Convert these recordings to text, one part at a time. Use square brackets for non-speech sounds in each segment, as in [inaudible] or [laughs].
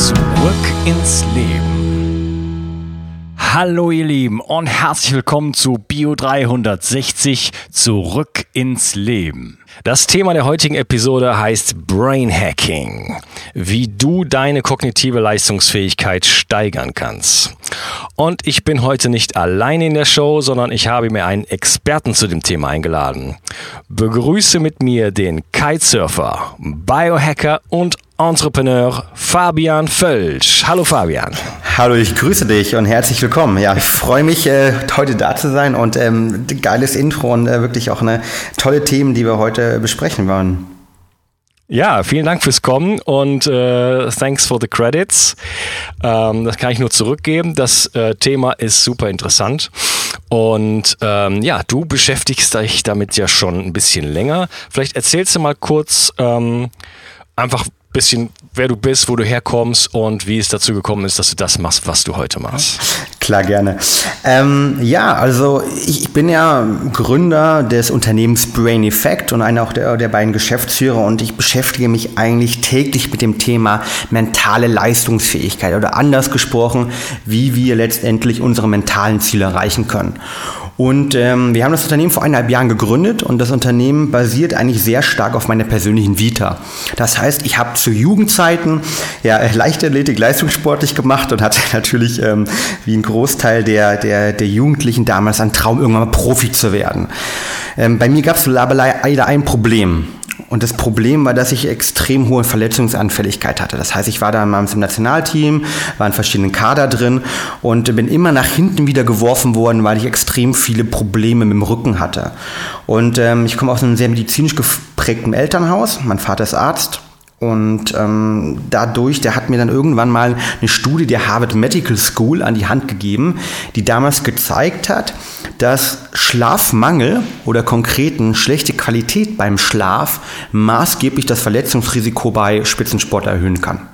Zurück ins Leben. Hallo ihr Lieben und herzlich willkommen zu Bio 360 Zurück ins Leben. Das Thema der heutigen Episode heißt Brain Hacking, wie du deine kognitive Leistungsfähigkeit steigern kannst. Und ich bin heute nicht allein in der Show, sondern ich habe mir einen Experten zu dem Thema eingeladen. Begrüße mit mir den Kitesurfer, Biohacker und Entrepreneur Fabian Völsch. Hallo Fabian. Hallo, ich grüße dich und herzlich willkommen. Ja, ich freue mich, äh, heute da zu sein und ähm, geiles Intro und äh, wirklich auch eine tolle Themen, die wir heute besprechen wollen. Ja, vielen Dank fürs Kommen und äh, thanks for the credits. Ähm, das kann ich nur zurückgeben. Das äh, Thema ist super interessant. Und ähm, ja, du beschäftigst dich damit ja schon ein bisschen länger. Vielleicht erzählst du mal kurz ähm, einfach bisschen, wer du bist, wo du herkommst und wie es dazu gekommen ist, dass du das machst, was du heute machst. Klar, gerne. Ähm, ja, also ich, ich, bin ja Gründer des Unternehmens Brain Effect und einer auch der, der beiden Geschäftsführer und ich beschäftige mich eigentlich täglich mit dem Thema mentale Leistungsfähigkeit oder anders gesprochen, wie wir letztendlich unsere mentalen Ziele erreichen können. Und ähm, wir haben das Unternehmen vor eineinhalb Jahren gegründet und das Unternehmen basiert eigentlich sehr stark auf meiner persönlichen Vita. Das heißt, ich habe zu Jugendzeiten ja [laughs] Leichtathletik, Leistungssportlich gemacht und hatte [laughs] natürlich ähm, wie ein Großteil der, der, der Jugendlichen damals einen Traum, irgendwann mal Profi zu werden. Ähm, bei mir gab es leider ein Problem. Und das Problem war, dass ich extrem hohe Verletzungsanfälligkeit hatte. Das heißt, ich war damals im Nationalteam, war in verschiedenen Kader drin und bin immer nach hinten wieder geworfen worden, weil ich extrem viele Probleme mit dem Rücken hatte. Und ähm, ich komme aus einem sehr medizinisch geprägten Elternhaus. Mein Vater ist Arzt und ähm, dadurch, der hat mir dann irgendwann mal eine Studie der Harvard Medical School an die Hand gegeben, die damals gezeigt hat, dass Schlafmangel oder konkreten schlechte Qualität beim Schlaf maßgeblich das Verletzungsrisiko bei Spitzensport erhöhen kann.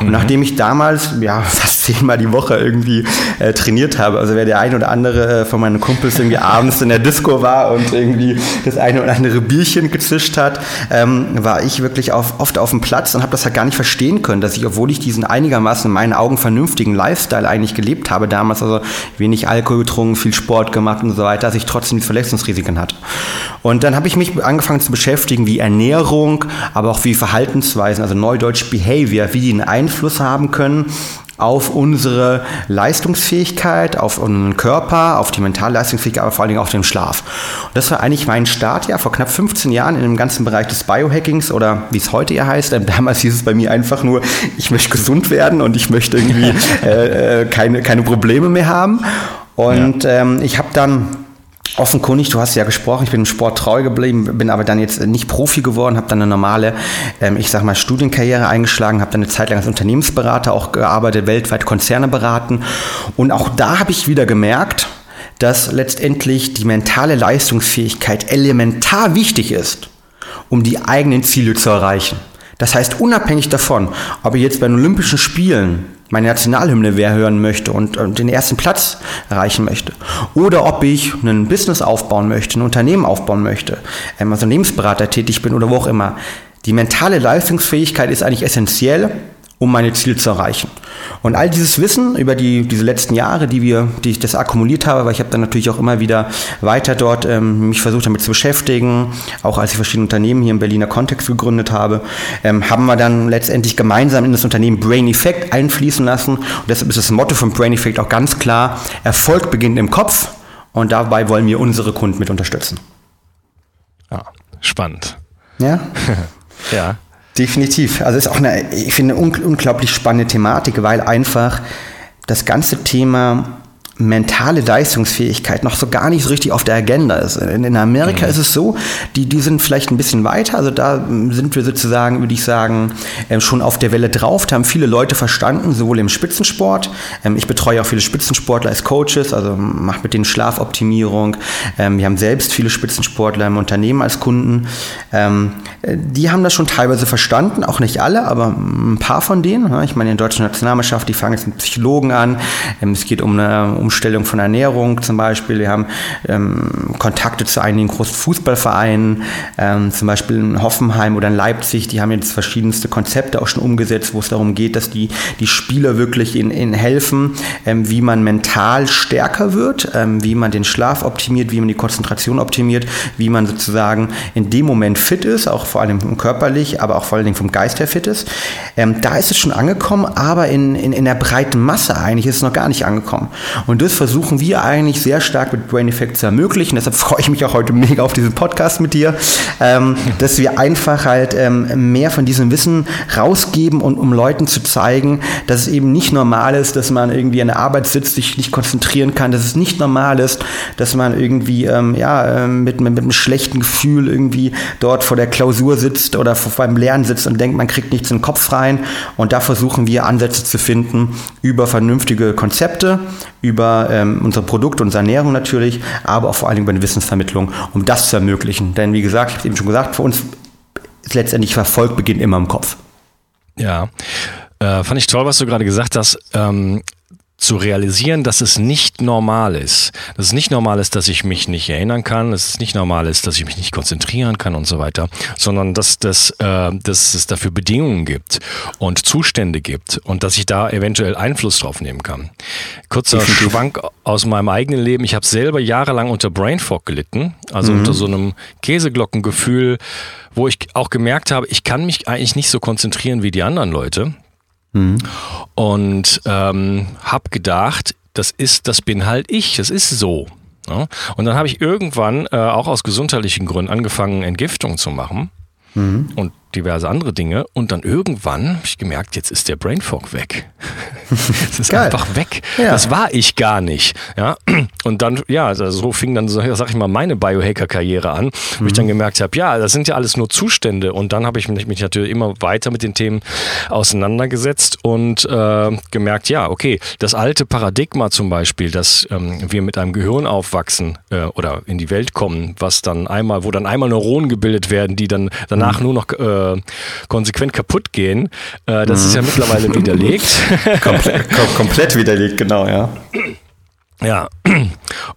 Und mhm. nachdem ich damals ja [laughs] fast zehnmal die Woche irgendwie äh, trainiert habe, also wer der ein oder andere äh, von meinen Kumpels irgendwie abends in der Disco war und irgendwie das eine oder andere Bierchen gezischt hat, ähm, war ich wirklich auf, oft auf dem Platz und habe das halt gar nicht verstehen können, dass ich, obwohl ich diesen einigermaßen in meinen Augen vernünftigen Lifestyle eigentlich gelebt habe damals, also wenig Alkohol getrunken, viel Sport gemacht und so weiter, dass ich trotzdem die Verletzungsrisiken hatte. Und dann habe ich mich angefangen zu beschäftigen, wie Ernährung, aber auch wie Verhaltensweisen, also Neudeutsch Behavior, wie die einen Einfluss haben können auf unsere Leistungsfähigkeit, auf unseren Körper, auf die mentale Leistungsfähigkeit, aber vor allen Dingen auf den Schlaf. Und das war eigentlich mein Start ja vor knapp 15 Jahren in dem ganzen Bereich des Biohackings oder wie es heute ja heißt. Ähm, damals hieß es bei mir einfach nur, ich möchte gesund werden und ich möchte irgendwie [laughs] äh, äh, keine, keine Probleme mehr haben. Und ja. ähm, ich habe dann offenkundig, du hast ja gesprochen, ich bin im Sport treu geblieben, bin aber dann jetzt nicht Profi geworden, habe dann eine normale, ähm, ich sag mal, Studienkarriere eingeschlagen, habe dann eine Zeit lang als Unternehmensberater auch gearbeitet, weltweit Konzerne beraten. Und auch da habe ich wieder gemerkt, dass letztendlich die mentale Leistungsfähigkeit elementar wichtig ist, um die eigenen Ziele zu erreichen. Das heißt, unabhängig davon, ob ich jetzt bei den Olympischen Spielen meine Nationalhymne wer hören möchte und, den ersten Platz erreichen möchte. Oder ob ich ein Business aufbauen möchte, ein Unternehmen aufbauen möchte, ähm, als Unternehmensberater tätig bin oder wo auch immer. Die mentale Leistungsfähigkeit ist eigentlich essentiell, um meine Ziele zu erreichen. Und all dieses Wissen über die, diese letzten Jahre, die wir, die ich das akkumuliert habe, weil ich habe dann natürlich auch immer wieder weiter dort ähm, mich versucht damit zu beschäftigen, auch als ich verschiedene Unternehmen hier im Berliner Kontext gegründet habe, ähm, haben wir dann letztendlich gemeinsam in das Unternehmen Brain Effect einfließen lassen. Und deshalb ist das Motto von Brain Effect auch ganz klar, Erfolg beginnt im Kopf und dabei wollen wir unsere Kunden mit unterstützen. Ja, spannend. Ja? [laughs] ja. Definitiv. Also ist auch eine, ich finde, unglaublich spannende Thematik, weil einfach das ganze Thema mentale Leistungsfähigkeit noch so gar nicht so richtig auf der Agenda ist. In, Amerika mhm. ist es so, die, die sind vielleicht ein bisschen weiter, also da sind wir sozusagen, würde ich sagen, ähm, schon auf der Welle drauf. Da haben viele Leute verstanden, sowohl im Spitzensport, ähm, ich betreue auch viele Spitzensportler als Coaches, also mache mit denen Schlafoptimierung. Ähm, wir haben selbst viele Spitzensportler im Unternehmen als Kunden. Ähm, äh, die haben das schon teilweise verstanden, auch nicht alle, aber ein paar von denen. Ich meine, in der deutschen Nationalmannschaft, die fangen jetzt mit Psychologen an. Ähm, es geht um eine Umstellung von Ernährung zum Beispiel. Wir haben ähm, Kontakte zu einigen großen Fußballvereinen, ähm, zum Beispiel in Hoffenheim oder in Leipzig. Die haben jetzt verschiedenste Konzepte auch schon umgesetzt, wo es darum geht, dass die, die Spieler wirklich in, in helfen, ähm, wie man mental stärker wird, ähm, wie man den Schlaf optimiert, wie man die Konzentration optimiert, wie man sozusagen in dem Moment fit ist, auch vor allem körperlich, aber auch vor allen Dingen vom Geist her fit ist. Ähm, da ist es schon angekommen, aber in, in, in der breiten Masse eigentlich ist es noch gar nicht angekommen. Und das versuchen wir eigentlich sehr stark mit Brain Effect zu ermöglichen. Deshalb [laughs] freue ich mich auch heute mega auf diesen Podcast mit dir, ähm, dass wir einfach halt ähm, mehr von diesem Wissen rausgeben und um Leuten zu zeigen, dass es eben nicht normal ist, dass man irgendwie an der Arbeit sitzt, sich nicht konzentrieren kann, dass es nicht normal ist, dass man irgendwie ähm, ja, ähm, mit, mit, einem schlechten Gefühl irgendwie dort vor der Klausur sitzt oder beim Lernen sitzt und denkt, man kriegt nichts in den Kopf rein. Und da versuchen wir Ansätze zu finden über vernünftige Konzepte, über ähm, unsere Produkte, unsere Ernährung natürlich, aber auch vor allem über eine Wissensvermittlung, um das zu ermöglichen. Denn wie gesagt, ich habe eben schon gesagt, für uns ist letztendlich Verfolg beginnt immer im Kopf. Ja, äh, fand ich toll, was du gerade gesagt hast. Ähm, zu realisieren, dass es nicht normal ist. Dass es nicht normal ist, dass ich mich nicht erinnern kann, dass es nicht normal ist, dass ich mich nicht konzentrieren kann und so weiter, sondern dass, das, äh, dass es dafür Bedingungen gibt und Zustände gibt und dass ich da eventuell Einfluss drauf nehmen kann. Kurzer Schwank aus meinem eigenen Leben. Ich habe selber jahrelang unter Brain Fog gelitten, also mhm. unter so einem Käseglockengefühl, wo ich auch gemerkt habe, ich kann mich eigentlich nicht so konzentrieren wie die anderen Leute. Mhm. Und ähm, habe gedacht, das ist, das bin halt ich, das ist so. Ja? Und dann habe ich irgendwann äh, auch aus gesundheitlichen Gründen angefangen, Entgiftung zu machen. Mhm. Und diverse andere Dinge. Und dann irgendwann habe ich gemerkt, jetzt ist der Brain Fog weg. [laughs] es ist Geil. einfach weg. Ja. Das war ich gar nicht. Ja? Und dann, ja, also so fing dann, sag ich mal, meine Biohacker-Karriere an, wo mhm. ich dann gemerkt habe, ja, das sind ja alles nur Zustände. Und dann habe ich mich, mich, natürlich immer weiter mit den Themen auseinandergesetzt und äh, gemerkt, ja, okay, das alte Paradigma zum Beispiel, dass ähm, wir mit einem Gehirn aufwachsen äh, oder in die Welt kommen, was dann einmal, wo dann einmal Neuronen gebildet werden, die dann danach mhm. nur noch äh, äh, konsequent kaputt gehen. Äh, das mhm. ist ja mhm. mittlerweile [laughs] widerlegt. komplett, komplett widerlegt, genau, ja. Ja,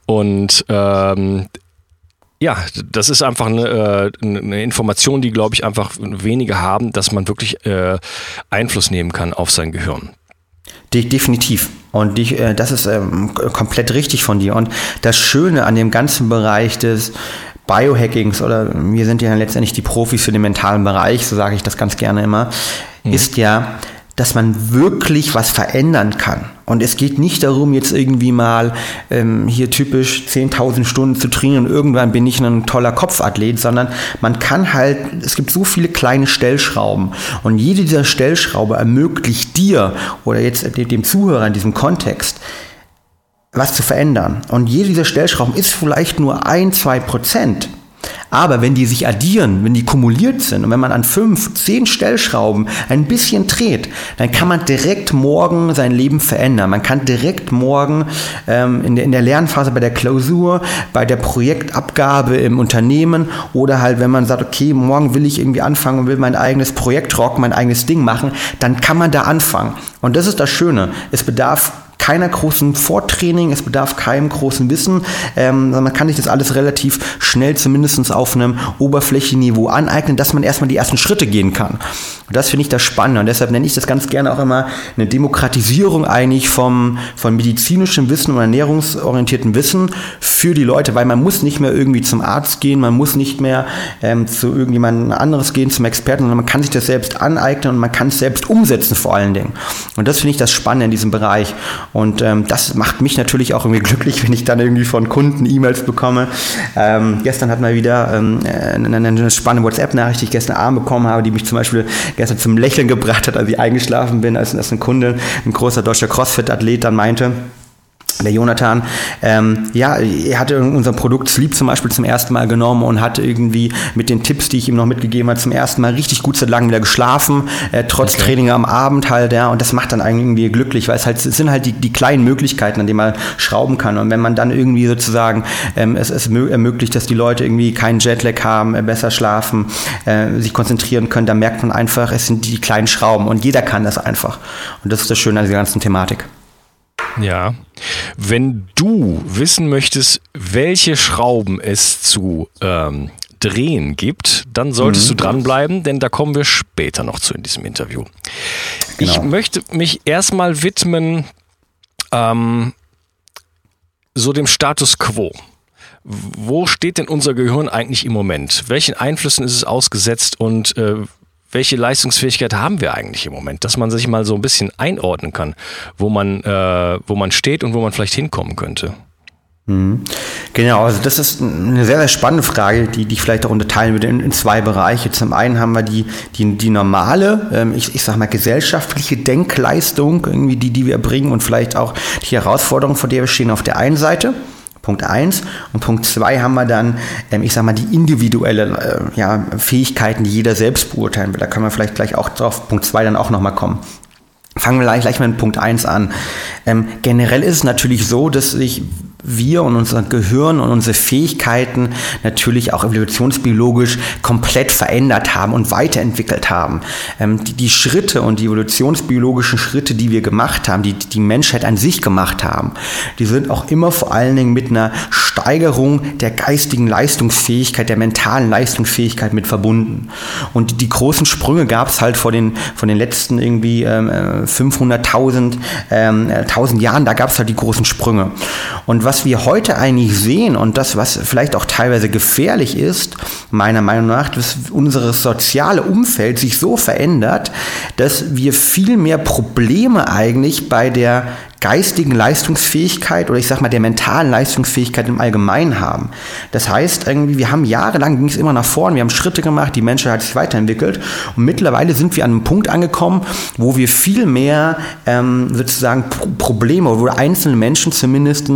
und ähm, ja, das ist einfach eine, äh, eine Information, die, glaube ich, einfach wenige haben, dass man wirklich äh, Einfluss nehmen kann auf sein Gehirn. Definitiv. Und die, äh, das ist ähm, komplett richtig von dir. Und das Schöne an dem ganzen Bereich des Biohackings oder wir sind ja letztendlich die Profis für den mentalen Bereich, so sage ich das ganz gerne immer, mhm. ist ja, dass man wirklich was verändern kann. Und es geht nicht darum, jetzt irgendwie mal ähm, hier typisch 10.000 Stunden zu trainieren und irgendwann bin ich ein toller Kopfathlet, sondern man kann halt, es gibt so viele kleine Stellschrauben und jede dieser Stellschraube ermöglicht dir oder jetzt dem Zuhörer in diesem Kontext, was zu verändern. Und jede dieser Stellschrauben ist vielleicht nur ein, zwei Prozent. Aber wenn die sich addieren, wenn die kumuliert sind und wenn man an fünf, zehn Stellschrauben ein bisschen dreht, dann kann man direkt morgen sein Leben verändern. Man kann direkt morgen ähm, in, der, in der Lernphase bei der Klausur, bei der Projektabgabe im Unternehmen oder halt, wenn man sagt, okay, morgen will ich irgendwie anfangen und will mein eigenes Projekt rocken, mein eigenes Ding machen, dann kann man da anfangen. Und das ist das Schöne. Es bedarf keiner großen Vortraining, es bedarf keinem großen Wissen. Ähm, man kann sich das alles relativ schnell zumindest auf einem Oberflächenniveau aneignen, dass man erstmal die ersten Schritte gehen kann. Und das finde ich das Spannende. Und deshalb nenne ich das ganz gerne auch immer eine Demokratisierung eigentlich vom, von medizinischem Wissen und ernährungsorientierten Wissen für die Leute, weil man muss nicht mehr irgendwie zum Arzt gehen, man muss nicht mehr ähm, zu irgendjemandem anderes gehen, zum Experten, sondern man kann sich das selbst aneignen und man kann es selbst umsetzen vor allen Dingen. Und das finde ich das Spannende in diesem Bereich. Und ähm, das macht mich natürlich auch irgendwie glücklich, [laughs] wenn ich dann irgendwie von Kunden E-Mails bekomme. Ähm, gestern hat mal wieder ähm, eine, eine spannende WhatsApp-Nachricht, die ich gestern Abend bekommen habe, die mich zum Beispiel gestern zum Lächeln [laughs] gebracht hat, als ich eingeschlafen bin, als, als ein Kunde, ein großer deutscher Crossfit-Athlet dann meinte, der Jonathan, ähm, ja, er hatte unser Produkt Sleep zum Beispiel zum ersten Mal genommen und hat irgendwie mit den Tipps, die ich ihm noch mitgegeben habe, zum ersten Mal richtig gut seit langem wieder geschlafen, äh, trotz okay. Training am Abend halt, ja, und das macht dann irgendwie glücklich, weil es halt, es sind halt die, die kleinen Möglichkeiten, an denen man schrauben kann und wenn man dann irgendwie sozusagen ähm, es, es ermöglicht, dass die Leute irgendwie keinen Jetlag haben, äh, besser schlafen, äh, sich konzentrieren können, dann merkt man einfach, es sind die kleinen Schrauben und jeder kann das einfach und das ist das Schöne an dieser ganzen Thematik. Ja. Wenn du wissen möchtest, welche Schrauben es zu ähm, drehen gibt, dann solltest mhm. du dranbleiben, denn da kommen wir später noch zu in diesem Interview. Genau. Ich möchte mich erstmal widmen ähm, so dem Status quo. Wo steht denn unser Gehirn eigentlich im Moment? Welchen Einflüssen ist es ausgesetzt und äh, welche Leistungsfähigkeit haben wir eigentlich im Moment, dass man sich mal so ein bisschen einordnen kann, wo man, äh, wo man steht und wo man vielleicht hinkommen könnte. Mhm. Genau, also das ist eine sehr, sehr spannende Frage, die, die ich vielleicht auch unterteilen würde in, in zwei Bereiche. Zum einen haben wir die, die, die normale, ähm, ich, ich sag mal, gesellschaftliche Denkleistung, irgendwie die, die wir bringen und vielleicht auch die Herausforderung, vor der wir stehen auf der einen Seite. Punkt 1. Und Punkt 2 haben wir dann, ähm, ich sag mal, die individuelle äh, ja, Fähigkeiten, die jeder selbst beurteilen will. Da können wir vielleicht gleich auch drauf, Punkt 2 dann auch nochmal kommen. Fangen wir gleich, gleich mit Punkt 1 an. Ähm, generell ist es natürlich so, dass sich wir und unser Gehirn und unsere Fähigkeiten natürlich auch evolutionsbiologisch komplett verändert haben und weiterentwickelt haben. Ähm, die, die, Schritte und die evolutionsbiologischen Schritte, die wir gemacht haben, die die Menschheit an sich gemacht haben, die sind auch immer vor allen Dingen mit einer Steigerung der geistigen Leistungsfähigkeit, der mentalen Leistungsfähigkeit mit verbunden. Und die, großen Sprünge gab es halt vor den, von den letzten irgendwie ähm, 500.000 ähm, 1000 Jahren, da gab es halt die großen Sprünge. Und was was wir heute eigentlich sehen und das, was vielleicht auch teilweise gefährlich ist, meiner Meinung nach, dass unser soziale Umfeld sich so verändert, dass wir viel mehr Probleme eigentlich bei der geistigen Leistungsfähigkeit oder ich sag mal der mentalen Leistungsfähigkeit im Allgemeinen haben. Das heißt, irgendwie, wir haben jahrelang ging es immer nach vorn, wir haben Schritte gemacht, die Menschheit hat sich weiterentwickelt und mittlerweile sind wir an einem Punkt angekommen, wo wir viel mehr ähm, sozusagen Probleme, wo einzelne Menschen zumindest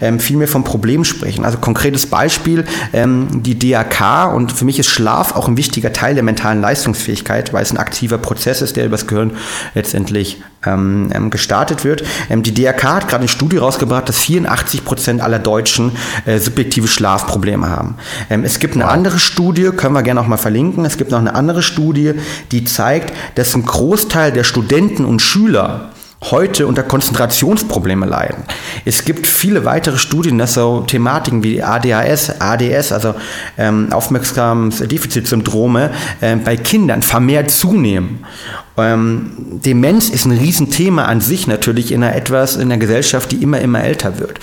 ähm, viel mehr von Problemen sprechen. Also konkretes Beispiel, ähm, die DAK und für mich ist Schlaf auch ein wichtiger Teil der mentalen Leistungsfähigkeit, weil es ein aktiver Prozess ist, der übers Gehirn letztendlich ähm, ähm gestartet wird. Ähm, die DRK hat gerade eine Studie rausgebracht, dass 84 Prozent aller Deutschen äh, subjektive Schlafprobleme haben. Ähm, es gibt eine wow. andere Studie, können wir gerne auch mal verlinken. Es gibt noch eine andere Studie, die zeigt, dass ein Großteil der Studenten und Schüler heute unter Konzentrationsprobleme leiden. Es gibt viele weitere Studien, dass so Thematiken wie ADHS, ADS, also ähm, Aufmerksamkeitsdefizitsyndrome, äh, bei Kindern vermehrt zunehmen. Ähm, Demenz ist ein Riesenthema an sich natürlich in einer etwas, in einer Gesellschaft, die immer, immer älter wird.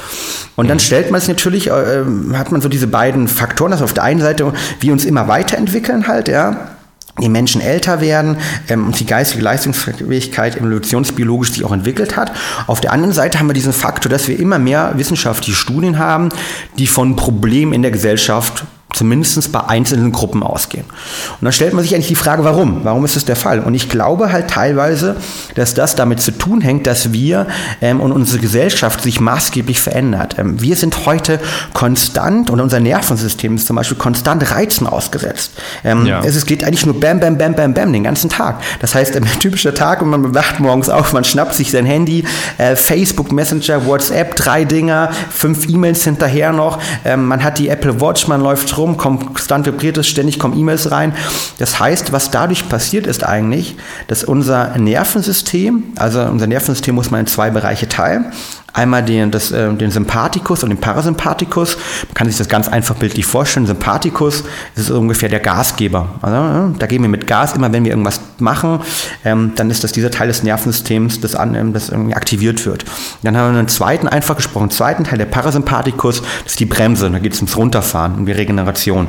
Und dann mhm. stellt man es natürlich, äh, hat man so diese beiden Faktoren, dass auf der einen Seite wir uns immer weiterentwickeln halt, ja, die Menschen älter werden ähm, und die geistige Leistungsfähigkeit evolutionsbiologisch sich auch entwickelt hat. Auf der anderen Seite haben wir diesen Faktor, dass wir immer mehr wissenschaftliche Studien haben, die von Problemen in der Gesellschaft zumindest bei einzelnen Gruppen ausgehen. Und dann stellt man sich eigentlich die Frage, warum? Warum ist das der Fall? Und ich glaube halt teilweise, dass das damit zu tun hängt, dass wir ähm, und unsere Gesellschaft sich maßgeblich verändert. Ähm, wir sind heute konstant und unser Nervensystem ist zum Beispiel konstant Reizen ausgesetzt. Ähm, ja. es, es, geht eigentlich nur bam, bam, bam, bam, bam den ganzen Tag. Das heißt, ein [laughs] typischer Tag und man wacht morgens auf, man schnappt sich sein Handy, äh, Facebook, Messenger, WhatsApp, drei Dinger, fünf E-Mails hinterher noch, ähm, man hat die Apple Watch, man läuft rum, rum, konstant vibriert es, ständig kommen E-Mails rein. Das heißt, was dadurch passiert ist eigentlich, dass unser Nervensystem, also unser Nervensystem muss man in zwei Bereiche teilen. Einmal den, das, äh, den Sympathikus und den Parasympathikus. Man kann sich das ganz einfach bildlich vorstellen. Sympathikus ist ungefähr der Gasgeber. Also, ja, da geben wir mit Gas immer, wenn wir irgendwas machen, ähm, dann ist das dieser Teil des Nervensystems, das, an, ähm, das irgendwie aktiviert wird. Dann haben wir einen zweiten, einfach gesprochen, zweiten Teil, der Parasympathikus, das ist die Bremse. Da geht es ums Runterfahren, um die Regeneration.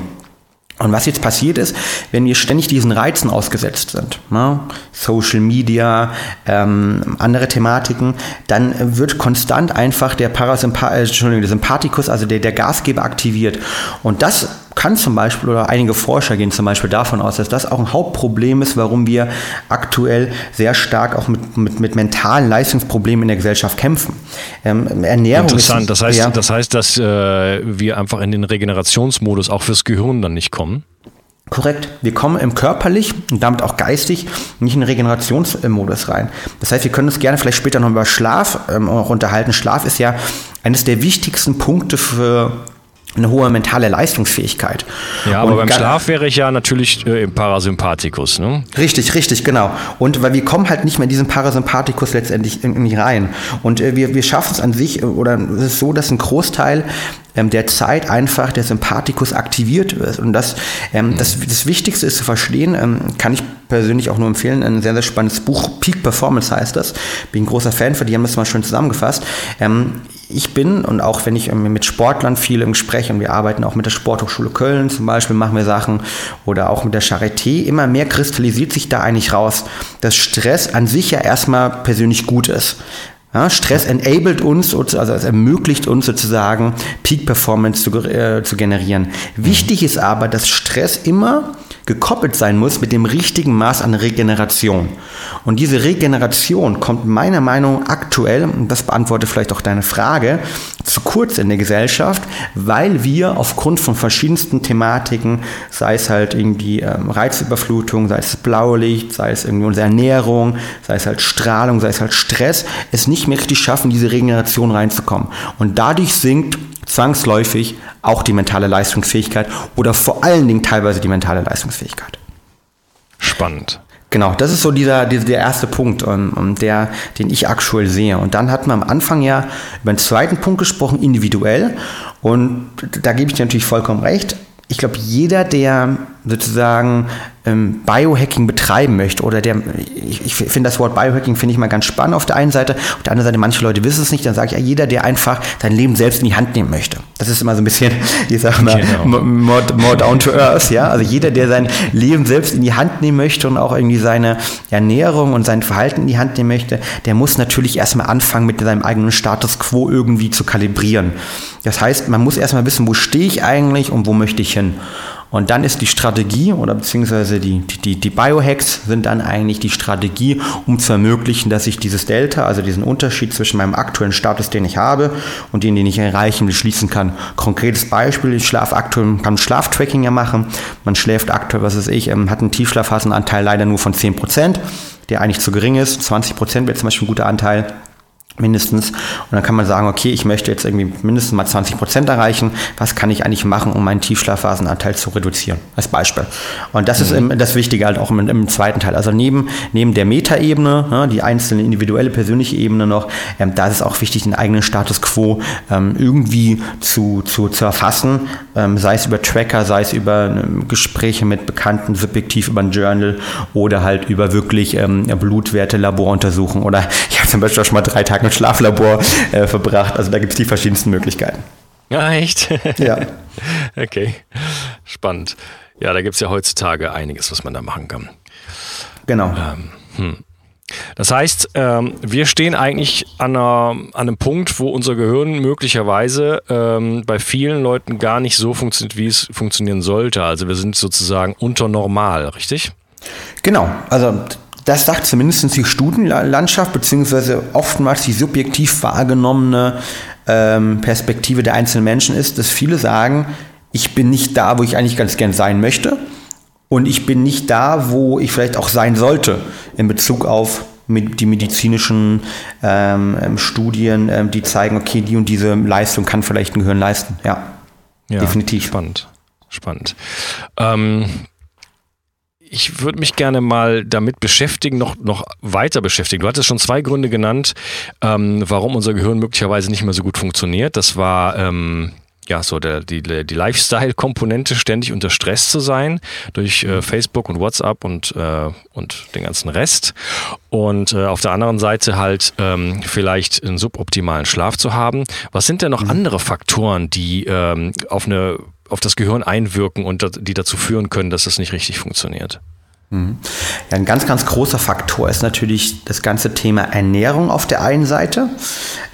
Und was jetzt passiert ist, wenn wir ständig diesen Reizen ausgesetzt sind, ne, Social Media, ähm, andere Thematiken, dann wird konstant einfach der Parasympa äh, der Sympathikus, also der, der Gasgeber aktiviert. Und das kann zum Beispiel, oder einige Forscher gehen zum Beispiel davon aus, dass das auch ein Hauptproblem ist, warum wir aktuell sehr stark auch mit, mit, mit mentalen Leistungsproblemen in der Gesellschaft kämpfen. Ähm, Ernährung Interessant, ist, das heißt, ja, das heißt, dass äh, wir einfach in den Regenerationsmodus auch fürs Gehirn dann nicht kommen? Korrekt. Wir kommen im körperlich und damit auch geistig nicht in den Regenerationsmodus rein. Das heißt, wir können uns gerne vielleicht später noch über Schlaf ähm, auch unterhalten. Schlaf ist ja eines der wichtigsten Punkte für eine hohe mentale Leistungsfähigkeit. Ja, aber und beim Schlaf wäre ich ja natürlich äh, im Parasympathikus. Ne? Richtig, richtig, genau. Und weil wir kommen halt nicht mehr in diesen Parasympathikus letztendlich irgendwie rein. Und äh, wir, wir schaffen es an sich, oder es ist so, dass ein Großteil ähm, der Zeit einfach der Sympathikus aktiviert wird. Und das, ähm, das, das Wichtigste ist zu verstehen, ähm, kann ich persönlich auch nur empfehlen, ein sehr, sehr spannendes Buch, Peak Performance heißt das. Bin ein großer Fan von, die haben das mal schön zusammengefasst. Ähm, ich bin und auch wenn ich mit Sportlern viel im Gespräch und wir arbeiten auch mit der Sporthochschule Köln zum Beispiel, machen wir Sachen oder auch mit der Charité, immer mehr kristallisiert sich da eigentlich raus, dass Stress an sich ja erstmal persönlich gut ist. Ja, Stress enabled uns, also es ermöglicht uns sozusagen Peak Performance zu, äh, zu generieren. Wichtig ist aber, dass Stress immer gekoppelt sein muss mit dem richtigen Maß an Regeneration. Und diese Regeneration kommt meiner Meinung nach aktuell, und das beantwortet vielleicht auch deine Frage, zu kurz in der Gesellschaft, weil wir aufgrund von verschiedensten Thematiken, sei es halt irgendwie ähm, Reizüberflutung, sei es Blaulicht, sei es irgendwie unsere Ernährung, sei es halt Strahlung, sei es halt Stress, es nicht mehr richtig schaffen, diese Regeneration reinzukommen. Und dadurch sinkt zwangsläufig auch die mentale Leistungsfähigkeit oder vor allen Dingen teilweise die mentale Leistungsfähigkeit. Spannend. Genau, das ist so dieser, dieser der erste Punkt, um, um der, den ich aktuell sehe. Und dann hatten wir am Anfang ja über den zweiten Punkt gesprochen, individuell. Und da gebe ich dir natürlich vollkommen recht. Ich glaube, jeder, der sozusagen ähm, Biohacking betreiben möchte oder der, ich, ich finde das Wort Biohacking finde ich mal ganz spannend auf der einen Seite, auf der anderen Seite manche Leute wissen es nicht, dann sage ich ja jeder, der einfach sein Leben selbst in die Hand nehmen möchte. Das ist immer so ein bisschen, [laughs] ich sag mal, genau. more, more down to earth, ja, also jeder, der sein Leben selbst in die Hand nehmen möchte und auch irgendwie seine Ernährung und sein Verhalten in die Hand nehmen möchte, der muss natürlich erstmal anfangen mit seinem eigenen Status quo irgendwie zu kalibrieren. Das heißt, man muss erstmal wissen, wo stehe ich eigentlich und wo möchte ich hin. Und dann ist die Strategie oder beziehungsweise die, die, die Biohacks sind dann eigentlich die Strategie, um zu ermöglichen, dass ich dieses Delta, also diesen Unterschied zwischen meinem aktuellen Status, den ich habe und den, den ich erreichen will, schließen kann. Konkretes Beispiel, ich schlafe aktuell, kann Schlaftracking ja machen. Man schläft aktuell, was weiß ich, ähm, hat einen Tiefschlafphasenanteil leider nur von 10%, der eigentlich zu gering ist. 20% wäre zum Beispiel ein guter Anteil mindestens. Und dann kann man sagen, okay, ich möchte jetzt irgendwie mindestens mal 20 Prozent erreichen. Was kann ich eigentlich machen, um meinen Tiefschlafphasenanteil zu reduzieren? Als Beispiel. Und das mhm. ist das Wichtige halt auch im, im, zweiten Teil. Also neben, neben der Metaebene, ja, die einzelne individuelle persönliche Ebene noch, ähm, da ist es auch wichtig, den eigenen Status quo ähm, irgendwie zu, zu, zu erfassen. Ähm, sei es über Tracker, sei es über ähm, Gespräche mit Bekannten, subjektiv über ein Journal oder halt über wirklich ähm, Blutwerte, Laboruntersuchungen. Oder [laughs] ich habe zum Beispiel auch schon mal drei Tage im Schlaflabor äh, verbracht. Also da gibt es die verschiedensten Möglichkeiten. Ja, echt? [laughs] Ja. okay, spannend. Ja, da gibt es ja heutzutage einiges, was man da machen kann. Genau. Ähm, hm. Das heißt, ähm, wir stehen eigentlich an, einer, an, einem Punkt, wo unser Gehirn möglicherweise ähm, bei vielen Leuten gar nicht so funktioniert, wie es funktionieren sollte. Also wir sind sozusagen unter normal, richtig? Genau. Also das sagt zumindest die Studienlandschaft, beziehungsweise oftmals die subjektiv wahrgenommene ähm, Perspektive der einzelnen Menschen ist, dass viele sagen, ich bin nicht da, wo ich eigentlich ganz gern sein möchte. Und ich bin nicht da, wo ich vielleicht auch sein sollte in Bezug auf die medizinischen ähm, ähm, Studien, ähm, die zeigen, okay, die und diese Leistung kann vielleicht ein Gehirn leisten. Ja, ja definitiv. Spannend, spannend. Ähm, ich würde mich gerne mal damit beschäftigen, noch, noch weiter beschäftigen. Du hattest schon zwei Gründe genannt, ähm, warum unser Gehirn möglicherweise nicht mehr so gut funktioniert. Das war ähm, ja so der, die, die Lifestyle-Komponente, ständig unter Stress zu sein durch äh, Facebook und WhatsApp und, äh, und den ganzen Rest. Und äh, auf der anderen Seite halt ähm, vielleicht einen suboptimalen Schlaf zu haben. Was sind denn noch mhm. andere Faktoren, die ähm, auf eine auf das Gehirn einwirken und die dazu führen können, dass es nicht richtig funktioniert? Mhm. Ja, ein ganz, ganz großer Faktor ist natürlich das ganze Thema Ernährung auf der einen Seite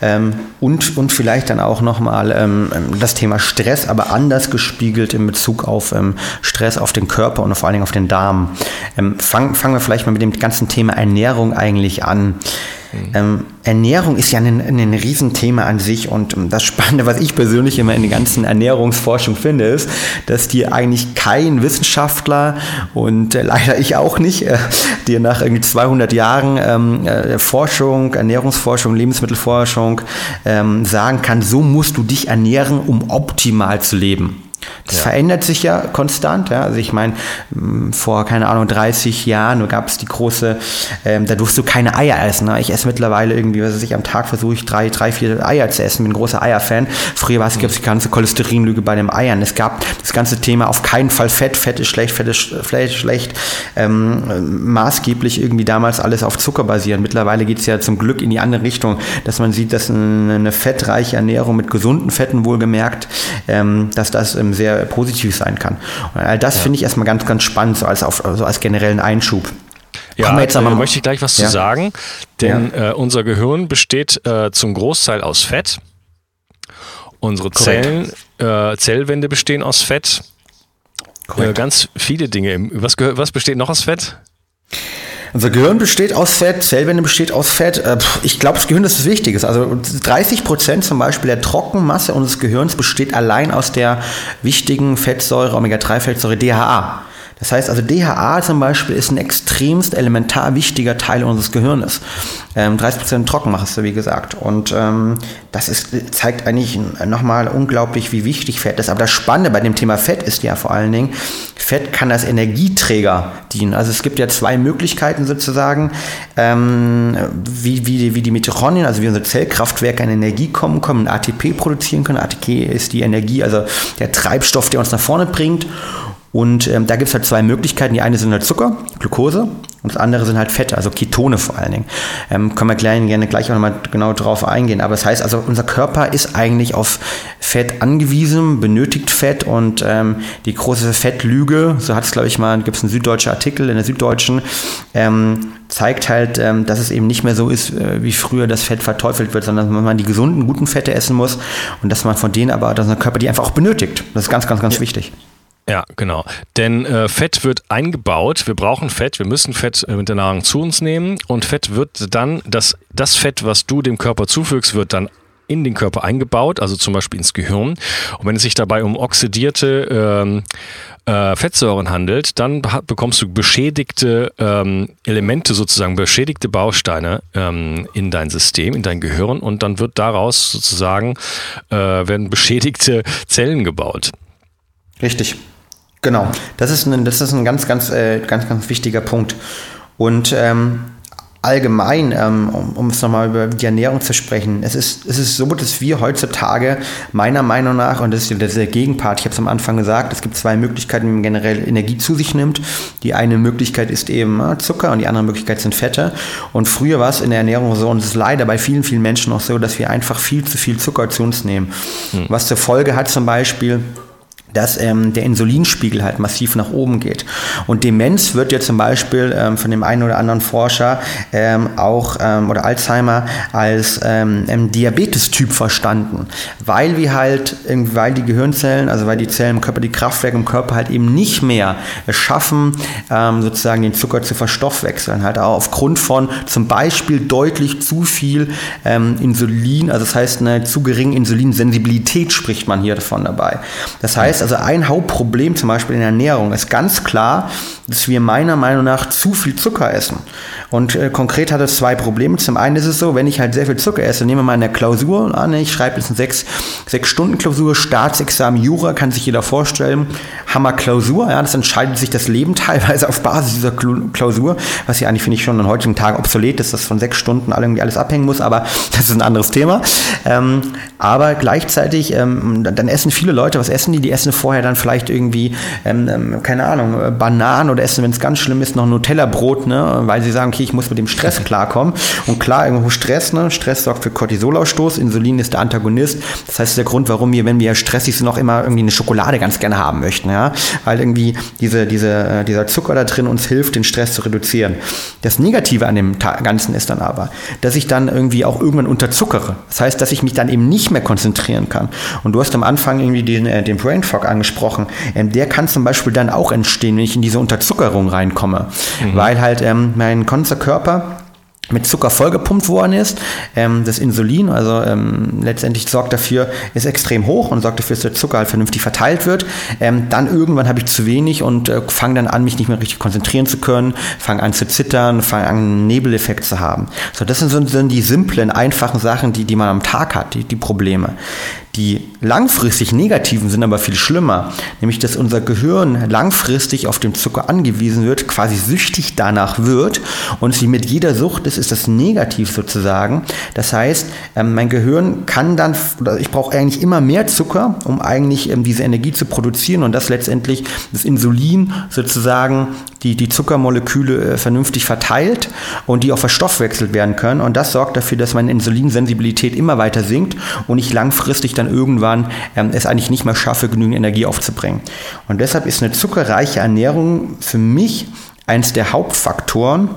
ähm, und, und vielleicht dann auch nochmal ähm, das Thema Stress, aber anders gespiegelt in Bezug auf ähm, Stress auf den Körper und vor allen Dingen auf den Darm. Ähm, fang, fangen wir vielleicht mal mit dem ganzen Thema Ernährung eigentlich an. Mhm. Ähm, Ernährung ist ja ein, ein Riesenthema an sich und ähm, das Spannende, was ich persönlich immer in der ganzen Ernährungsforschung finde, ist, dass dir eigentlich kein Wissenschaftler und äh, leider ich auch nicht, äh, dir nach irgendwie 200 Jahren ähm, äh, Forschung, Ernährungsforschung, Lebensmittelforschung ähm, sagen kann, so musst du dich ernähren, um optimal zu leben. Das ja. verändert sich ja konstant. Ja? Also ich meine, vor, keine Ahnung, 30 Jahren gab es die große, ähm, da durfst du keine Eier essen. Ne? Ich esse mittlerweile irgendwie, was weiß ich, am Tag versuche ich drei, drei, vier Eier zu essen. Bin ein großer Eierfan. Früher war es mhm. die ganze Cholesterinlüge bei den Eiern. Es gab das ganze Thema auf keinen Fall Fett. Fett ist schlecht, Fett ist schlecht. Ähm, maßgeblich irgendwie damals alles auf Zucker basieren. Mittlerweile geht es ja zum Glück in die andere Richtung, dass man sieht, dass eine, eine fettreiche Ernährung mit gesunden Fetten wohlgemerkt, ähm, dass das im sehr positiv sein kann. Und all das ja. finde ich erstmal ganz, ganz spannend, so als, auf, so als generellen Einschub. Ja, jetzt aber, möchte ich gleich was ja. zu sagen, denn ja. äh, unser Gehirn besteht äh, zum Großteil aus Fett. Unsere Zellen, äh, Zellwände bestehen aus Fett. Äh, ganz viele Dinge. Was, was besteht noch aus Fett? Unser Gehirn besteht aus Fett, Zellwände besteht aus Fett. Äh, ich glaube, das Gehirn ist das Wichtigste. Also 30 Prozent zum Beispiel der Trockenmasse unseres Gehirns besteht allein aus der wichtigen Fettsäure, Omega-3-Fettsäure DHA. Das heißt also, DHA zum Beispiel ist ein extremst elementar wichtiger Teil unseres Gehirnes. Ähm, 30% trocken machst du, wie gesagt. Und ähm, das ist, zeigt eigentlich nochmal unglaublich, wie wichtig Fett ist. Aber das Spannende bei dem Thema Fett ist ja vor allen Dingen, Fett kann als Energieträger dienen. Also es gibt ja zwei Möglichkeiten sozusagen, ähm, wie, wie, wie die Mitochondrien, also wie unsere Zellkraftwerke an Energie kommen, kommen ATP produzieren können. ATP ist die Energie, also der Treibstoff, der uns nach vorne bringt. Und ähm, da gibt es halt zwei Möglichkeiten. Die eine sind halt Zucker, Glucose, und das andere sind halt Fette, also Ketone vor allen Dingen. Ähm, können wir gleich, gerne gleich auch nochmal genau drauf eingehen. Aber das heißt also, unser Körper ist eigentlich auf Fett angewiesen, benötigt Fett und ähm, die große Fettlüge, so hat es, glaube ich mal, gibt es einen süddeutschen Artikel in der Süddeutschen, ähm, zeigt halt, ähm, dass es eben nicht mehr so ist, äh, wie früher das Fett verteufelt wird, sondern dass man die gesunden, guten Fette essen muss und dass man von denen aber, dass unser Körper die einfach auch benötigt. Das ist ganz, ganz, ganz ja. wichtig. Ja, genau. Denn äh, Fett wird eingebaut. Wir brauchen Fett. Wir müssen Fett äh, mit der Nahrung zu uns nehmen. Und Fett wird dann, das, das Fett, was du dem Körper zufügst, wird dann in den Körper eingebaut, also zum Beispiel ins Gehirn. Und wenn es sich dabei um oxidierte ähm, äh, Fettsäuren handelt, dann bekommst du beschädigte ähm, Elemente, sozusagen beschädigte Bausteine ähm, in dein System, in dein Gehirn und dann wird daraus sozusagen äh, werden beschädigte Zellen gebaut. Richtig. Genau, das ist ein, das ist ein ganz, ganz, äh, ganz, ganz wichtiger Punkt. Und ähm, allgemein, ähm, um, um es nochmal über die Ernährung zu sprechen, es ist, es ist so, dass wir heutzutage meiner Meinung nach, und das ist der, der Gegenpart, ich habe es am Anfang gesagt, es gibt zwei Möglichkeiten, wie man generell Energie zu sich nimmt. Die eine Möglichkeit ist eben äh, Zucker und die andere Möglichkeit sind Fette. Und früher war es in der Ernährung so, und es ist leider bei vielen, vielen Menschen auch so, dass wir einfach viel zu viel Zucker zu uns nehmen. Hm. Was zur Folge hat zum Beispiel, dass ähm, der Insulinspiegel halt massiv nach oben geht. Und Demenz wird ja zum Beispiel ähm, von dem einen oder anderen Forscher ähm, auch ähm, oder Alzheimer als ähm, Diabetes-Typ verstanden, weil wir halt, weil die Gehirnzellen, also weil die Zellen im Körper, die Kraftwerke im Körper halt eben nicht mehr es schaffen, ähm, sozusagen den Zucker zu verstoffwechseln, halt auch aufgrund von zum Beispiel deutlich zu viel ähm, Insulin, also das heißt eine zu geringe Insulinsensibilität spricht man hier davon dabei. Das heißt also ein Hauptproblem zum Beispiel in der Ernährung ist ganz klar, dass wir meiner Meinung nach zu viel Zucker essen. Und äh, konkret hat es zwei Probleme. Zum einen ist es so, wenn ich halt sehr viel Zucker esse, nehmen wir mal eine Klausur an, ich schreibe jetzt eine sechs, sechs Stunden Klausur, Staatsexamen Jura, kann sich jeder vorstellen. Hammer Klausur, ja, das entscheidet sich das Leben [laughs] teilweise auf Basis dieser Klausur, was ja eigentlich finde ich schon in heutigen Tagen obsolet ist, dass von sechs Stunden irgendwie alles abhängen muss, aber [laughs] das ist ein anderes Thema. Ähm, aber gleichzeitig, ähm, dann essen viele Leute, was essen die? Die essen essen vorher dann vielleicht irgendwie, ähm, ähm keine Ahnung, äh, Bananen oder essen, wenn es ganz schlimm ist, noch Nutella-Brot, ne? weil sie sagen, okay, ich muss mit dem Stress [laughs] klarkommen. Und klar, irgendwo Stress, ne? Stress sorgt für Cortisolausstoß, Insulin ist der Antagonist. Das heißt, der Grund, warum wir, wenn wir stressig sind, auch immer irgendwie eine Schokolade ganz gerne haben möchten, ja, weil irgendwie diese, diese, äh, dieser Zucker da drin uns hilft, den Stress zu reduzieren. Das Negative an dem Ganzen ist dann aber, dass ich dann irgendwie auch irgendwann unterzuckere. Das heißt, dass ich mich dann eben nicht mehr konzentrieren kann. Und du hast am Anfang irgendwie den, äh, den Brain Fog angesprochen. Ähm, der kann zum Beispiel dann auch entstehen, wenn ich in diese Unterzuckerung reinkomme. Mhm. Weil halt ähm, mein ganzer Körper mit Zucker vollgepumpt worden ist. Ähm, das Insulin, also ähm, letztendlich sorgt dafür, ist extrem hoch und sorgt dafür, dass der Zucker halt vernünftig verteilt wird. Ähm, dann irgendwann habe ich zu wenig und äh, fange dann an, mich nicht mehr richtig konzentrieren zu können, fange an zu zittern, fange an, einen Nebeleffekt zu haben. So, das sind so sind die simplen, einfachen Sachen, die, die man am Tag hat, die, die Probleme. Die langfristig negativen sind aber viel schlimmer, nämlich dass unser Gehirn langfristig auf den Zucker angewiesen wird, quasi süchtig danach wird und wie mit jeder Sucht ist, ist das negativ sozusagen. Das heißt, ähm, mein Gehirn kann dann, ich brauche eigentlich immer mehr Zucker, um eigentlich ähm, diese Energie zu produzieren und das letztendlich das Insulin sozusagen die, die Zuckermoleküle äh, vernünftig verteilt und die auch verstoffwechselt werden können und das sorgt dafür, dass meine Insulinsensibilität immer weiter sinkt und ich langfristig dann irgendwann ähm, es eigentlich nicht mehr schaffe, genügend Energie aufzubringen. Und deshalb ist eine zuckerreiche Ernährung für mich eines der Hauptfaktoren,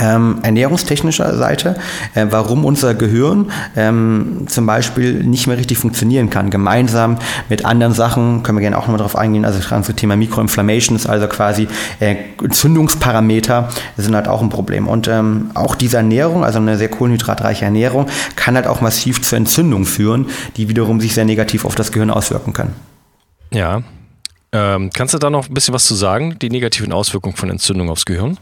ähm, ernährungstechnischer Seite, äh, warum unser Gehirn ähm, zum Beispiel nicht mehr richtig funktionieren kann. Gemeinsam mit anderen Sachen, können wir gerne auch nochmal drauf eingehen, also das ganze Thema Mikroinflammations, also quasi äh, Entzündungsparameter, sind halt auch ein Problem. Und ähm, auch diese Ernährung, also eine sehr kohlenhydratreiche Ernährung, kann halt auch massiv zur Entzündung führen, die wiederum sich sehr negativ auf das Gehirn auswirken können. Ja. Ähm, kannst du da noch ein bisschen was zu sagen, die negativen Auswirkungen von Entzündung aufs Gehirn?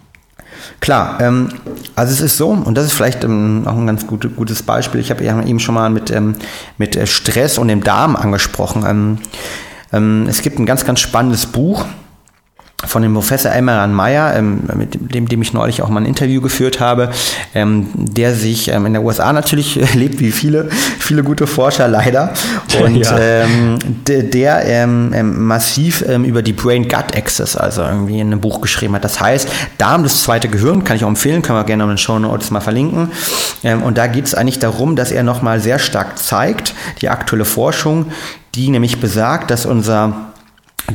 Klar, ähm, also es ist so, und das ist vielleicht ähm, auch ein ganz gut, gutes Beispiel. Ich habe eben schon mal mit, ähm, mit äh, Stress und dem Darm angesprochen. Ähm, ähm, es gibt ein ganz, ganz spannendes Buch von dem Professor Emmeran Meyer, ähm, mit dem, dem ich neulich auch mal ein Interview geführt habe, ähm, der sich ähm, in der USA natürlich äh, [laughs] lebt wie viele, viele gute Forscher leider [laughs] und ja. ähm, der, der ähm, ähm, massiv über die Brain-Gut-Access, also irgendwie in einem Buch geschrieben hat. Das heißt, Darm, das zweite Gehirn, kann ich auch empfehlen, können wir gerne in den Show Notes mal verlinken. Und da geht es eigentlich darum, dass er nochmal sehr stark zeigt, die aktuelle Forschung, die nämlich besagt, dass unser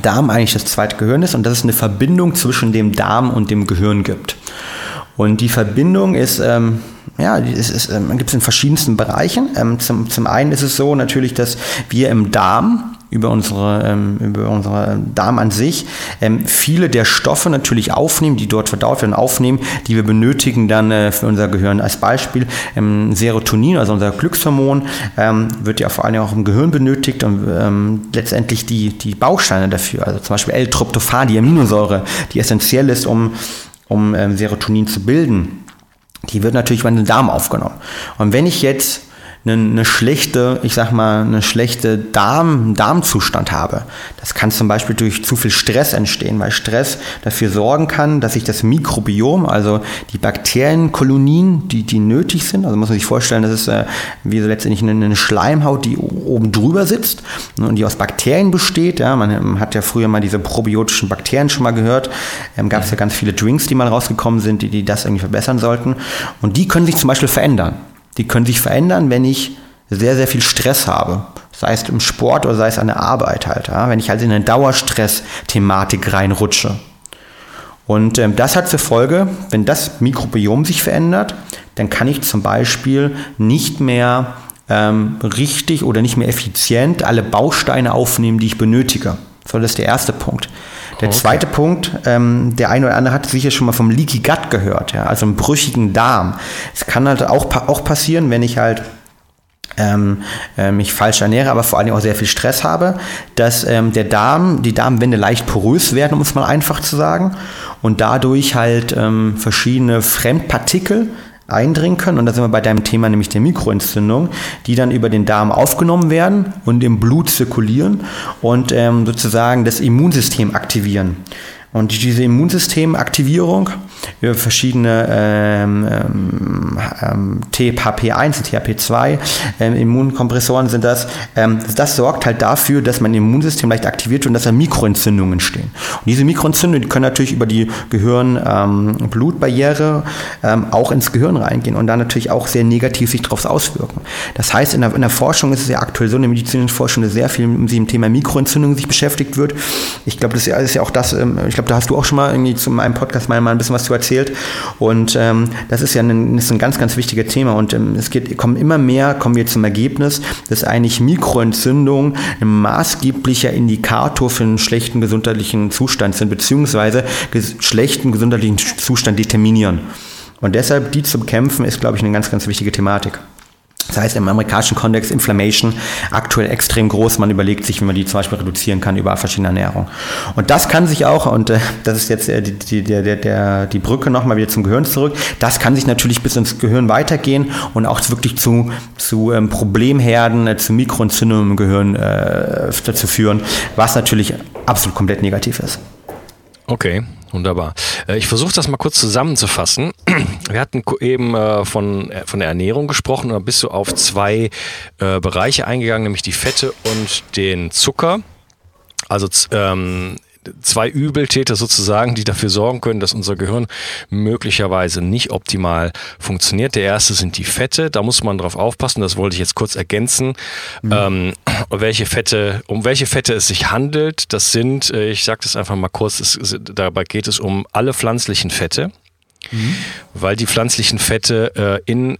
Darm eigentlich das zweite Gehirn ist und dass es eine Verbindung zwischen dem Darm und dem Gehirn gibt. Und die Verbindung ist, ähm, ja, es ähm, gibt es in verschiedensten Bereichen. Ähm, zum, zum einen ist es so natürlich, dass wir im Darm über unsere, ähm, über unsere Darm an sich ähm, viele der Stoffe natürlich aufnehmen, die dort verdaut werden, aufnehmen, die wir benötigen dann äh, für unser Gehirn. Als Beispiel ähm, Serotonin, also unser Glückshormon, ähm, wird ja vor allem auch im Gehirn benötigt und ähm, letztendlich die, die Bausteine dafür, also zum Beispiel L-Tryptophan, die Aminosäure, die essentiell ist, um, um ähm, Serotonin zu bilden. Die wird natürlich über den Darm aufgenommen. Und wenn ich jetzt eine, eine schlechte, ich sag mal, eine schlechte Darm, Darmzustand habe. Das kann zum Beispiel durch zu viel Stress entstehen, weil Stress dafür sorgen kann, dass sich das Mikrobiom, also die Bakterienkolonien, die, die nötig sind, also muss man sich vorstellen, das ist äh, wie so letztendlich eine, eine Schleimhaut, die oben drüber sitzt ne, und die aus Bakterien besteht. Ja, man hat ja früher mal diese probiotischen Bakterien schon mal gehört. Ähm, Gab es ja ganz viele Drinks, die mal rausgekommen sind, die, die das irgendwie verbessern sollten. Und die können sich zum Beispiel verändern. Die können sich verändern, wenn ich sehr, sehr viel Stress habe. Sei es im Sport oder sei es an der Arbeit halt. Ja? Wenn ich halt in eine Dauerstress-Thematik reinrutsche. Und ähm, das hat zur Folge, wenn das Mikrobiom sich verändert, dann kann ich zum Beispiel nicht mehr ähm, richtig oder nicht mehr effizient alle Bausteine aufnehmen, die ich benötige. So, das ist der erste Punkt. Der okay. zweite Punkt, ähm, der eine oder andere hat sicher schon mal vom Leaky Gut gehört, ja, also einem brüchigen Darm. Es kann halt auch, auch passieren, wenn ich halt ähm, äh, mich falsch ernähre, aber vor allem auch sehr viel Stress habe, dass ähm, der Darm, die Darmwände leicht porös werden, um es mal einfach zu sagen, und dadurch halt ähm, verschiedene Fremdpartikel eindringen können. Und da sind wir bei deinem Thema, nämlich der Mikroentzündung, die dann über den Darm aufgenommen werden und im Blut zirkulieren und ähm, sozusagen das Immunsystem aktivieren. Und diese Immunsystemaktivierung über verschiedene ähm, ähm, THP1 und THP2 ähm, Immunkompressoren sind das, ähm, das sorgt halt dafür, dass mein Immunsystem leicht aktiviert wird und dass da Mikroentzündungen entstehen. Und diese Mikroentzündungen die können natürlich über die Gehirn-Blutbarriere ähm, auch ins Gehirn reingehen und dann natürlich auch sehr negativ sich darauf auswirken. Das heißt, in der, in der Forschung ist es ja aktuell so, in der medizinischen Forschung, dass sehr viel mit dem Thema Mikroentzündungen sich beschäftigt wird. Ich glaube, das ist ja auch das, ähm, ich glaube, da hast du auch schon mal irgendwie zu meinem Podcast mal, mal ein bisschen was zu erzählt. Und ähm, das ist ja ein, ist ein ganz, ganz wichtiges Thema. Und ähm, es geht, kommen immer mehr, kommen wir zum Ergebnis, dass eigentlich Mikroentzündungen ein maßgeblicher Indikator für einen schlechten gesundheitlichen Zustand sind, beziehungsweise ges schlechten gesundheitlichen Zustand determinieren. Und deshalb die zu bekämpfen, ist, glaube ich, eine ganz, ganz wichtige Thematik. Das heißt, im amerikanischen Kontext Inflammation aktuell extrem groß. Man überlegt sich, wie man die zum Beispiel reduzieren kann über verschiedene Ernährung. Und das kann sich auch, und äh, das ist jetzt äh, die, die, der, der, die Brücke nochmal wieder zum Gehirn zurück, das kann sich natürlich bis ins Gehirn weitergehen und auch wirklich zu, zu ähm, Problemherden, äh, zu Mikroentzündungen im Gehirn äh, dazu führen, was natürlich absolut komplett negativ ist. Okay, Wunderbar. Äh, ich versuche das mal kurz zusammenzufassen. [clears throat] Wir hatten eben äh, von, äh, von der Ernährung gesprochen und bist du auf zwei Bereiche eingegangen, nämlich die Fette und den Zucker. Also ähm, zwei Übeltäter sozusagen, die dafür sorgen können, dass unser Gehirn möglicherweise nicht optimal funktioniert. Der erste sind die Fette, da muss man drauf aufpassen, das wollte ich jetzt kurz ergänzen, mhm. ähm, welche Fette, um welche Fette es sich handelt. Das sind, äh, ich sage das einfach mal kurz, es, dabei geht es um alle pflanzlichen Fette. Mhm. Weil die pflanzlichen Fette äh, in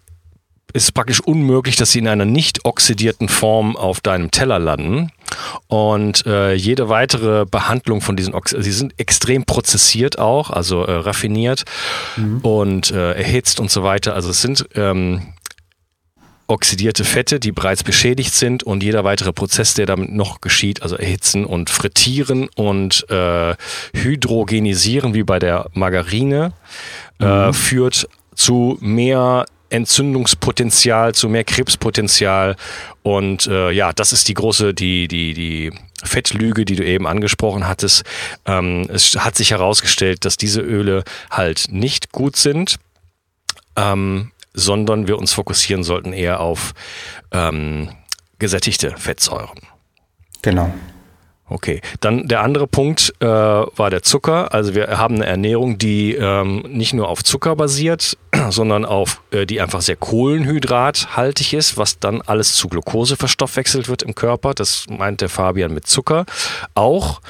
ist praktisch unmöglich, dass sie in einer nicht oxidierten Form auf deinem Teller landen. Und äh, jede weitere Behandlung von diesen Ox sie sind extrem prozessiert auch, also äh, raffiniert mhm. und äh, erhitzt und so weiter. Also es sind ähm, oxidierte Fette, die bereits beschädigt sind und jeder weitere Prozess, der damit noch geschieht, also erhitzen und frittieren und äh, hydrogenisieren, wie bei der Margarine, äh, mhm. führt zu mehr Entzündungspotenzial, zu mehr Krebspotenzial. Und äh, ja, das ist die große, die, die, die Fettlüge, die du eben angesprochen hattest. Ähm, es hat sich herausgestellt, dass diese Öle halt nicht gut sind, ähm, sondern wir uns fokussieren sollten eher auf ähm, gesättigte Fettsäuren. Genau. Okay, dann der andere Punkt äh, war der Zucker. Also wir haben eine Ernährung, die ähm, nicht nur auf Zucker basiert, sondern auf äh, die einfach sehr kohlenhydrathaltig ist, was dann alles zu Glucose verstoffwechselt wird im Körper. Das meint der Fabian mit Zucker auch.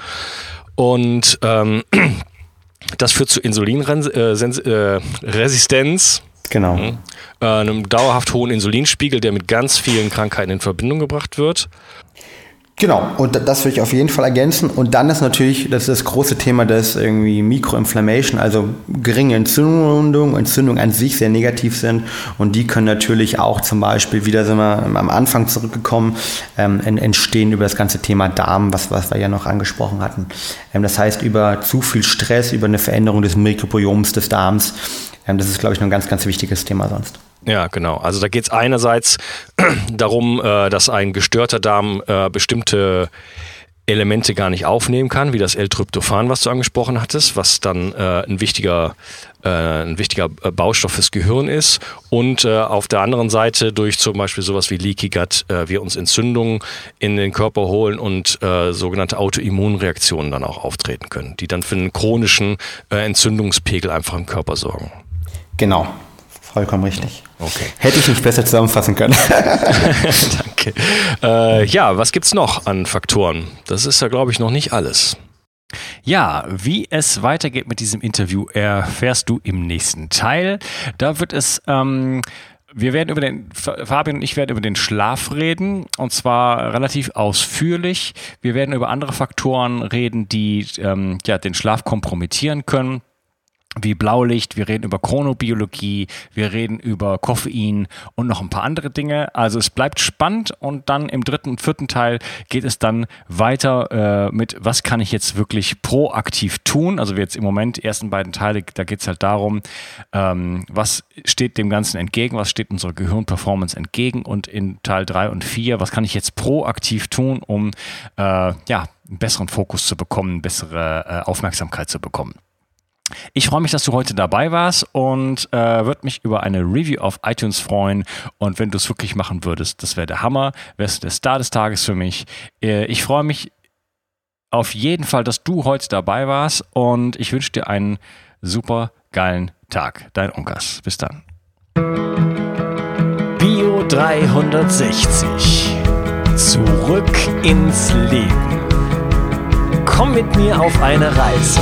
Und ähm, [clears throat] das führt zu Insulinresistenz. Äh, genau. Mhm. Äh, einem dauerhaft hohen Insulinspiegel, der mit ganz vielen Krankheiten in Verbindung gebracht wird. Genau, und das würde ich auf jeden Fall ergänzen. Und dann ist natürlich das, ist das große Thema des irgendwie Mikroinflammation, also geringe Entzündungen, Entzündungen an sich sehr negativ sind. Und die können natürlich auch zum Beispiel, wieder sind wir am Anfang zurückgekommen, ähm, entstehen über das ganze Thema Darm, was, was wir ja noch angesprochen hatten. Ähm, das heißt, über zu viel Stress, über eine Veränderung des Mikrobioms des Darms. Ähm, das ist, glaube ich, noch ein ganz, ganz wichtiges Thema sonst. Ja, genau. Also da geht es einerseits [clears throat] darum, äh, dass ein gestörter Darm äh, bestimmte Elemente gar nicht aufnehmen kann, wie das L-Tryptophan, was du angesprochen hattest, was dann äh, ein wichtiger äh, ein wichtiger äh, Baustoff fürs Gehirn ist und äh, auf der anderen Seite durch zum Beispiel sowas wie Leaky Gut äh, wir uns Entzündungen in den Körper holen und äh, sogenannte Autoimmunreaktionen dann auch auftreten können, die dann für einen chronischen äh, Entzündungspegel einfach im Körper sorgen. Genau, Vollkommen richtig. Okay. Hätte ich nicht besser zusammenfassen können. [laughs] [laughs] Danke. Äh, ja, was gibt es noch an Faktoren? Das ist ja, glaube ich, noch nicht alles. Ja, wie es weitergeht mit diesem Interview, erfährst du im nächsten Teil. Da wird es. Ähm, wir werden über den, Fabian und ich werden über den Schlaf reden und zwar relativ ausführlich. Wir werden über andere Faktoren reden, die ähm, ja, den Schlaf kompromittieren können. Wie Blaulicht, wir reden über Chronobiologie, wir reden über Koffein und noch ein paar andere Dinge. Also es bleibt spannend und dann im dritten und vierten Teil geht es dann weiter äh, mit, was kann ich jetzt wirklich proaktiv tun. Also jetzt im Moment, ersten beiden Teile, da geht es halt darum, ähm, was steht dem Ganzen entgegen, was steht unserer Gehirnperformance entgegen und in Teil drei und vier, was kann ich jetzt proaktiv tun, um äh, ja, einen besseren Fokus zu bekommen, bessere äh, Aufmerksamkeit zu bekommen. Ich freue mich, dass du heute dabei warst und äh, würde mich über eine Review auf iTunes freuen. Und wenn du es wirklich machen würdest, das wäre der Hammer. Wärst du der Star des Tages für mich. Äh, ich freue mich auf jeden Fall, dass du heute dabei warst und ich wünsche dir einen super geilen Tag. Dein Onkas. Bis dann. Bio 360. Zurück ins Leben. Komm mit mir auf eine Reise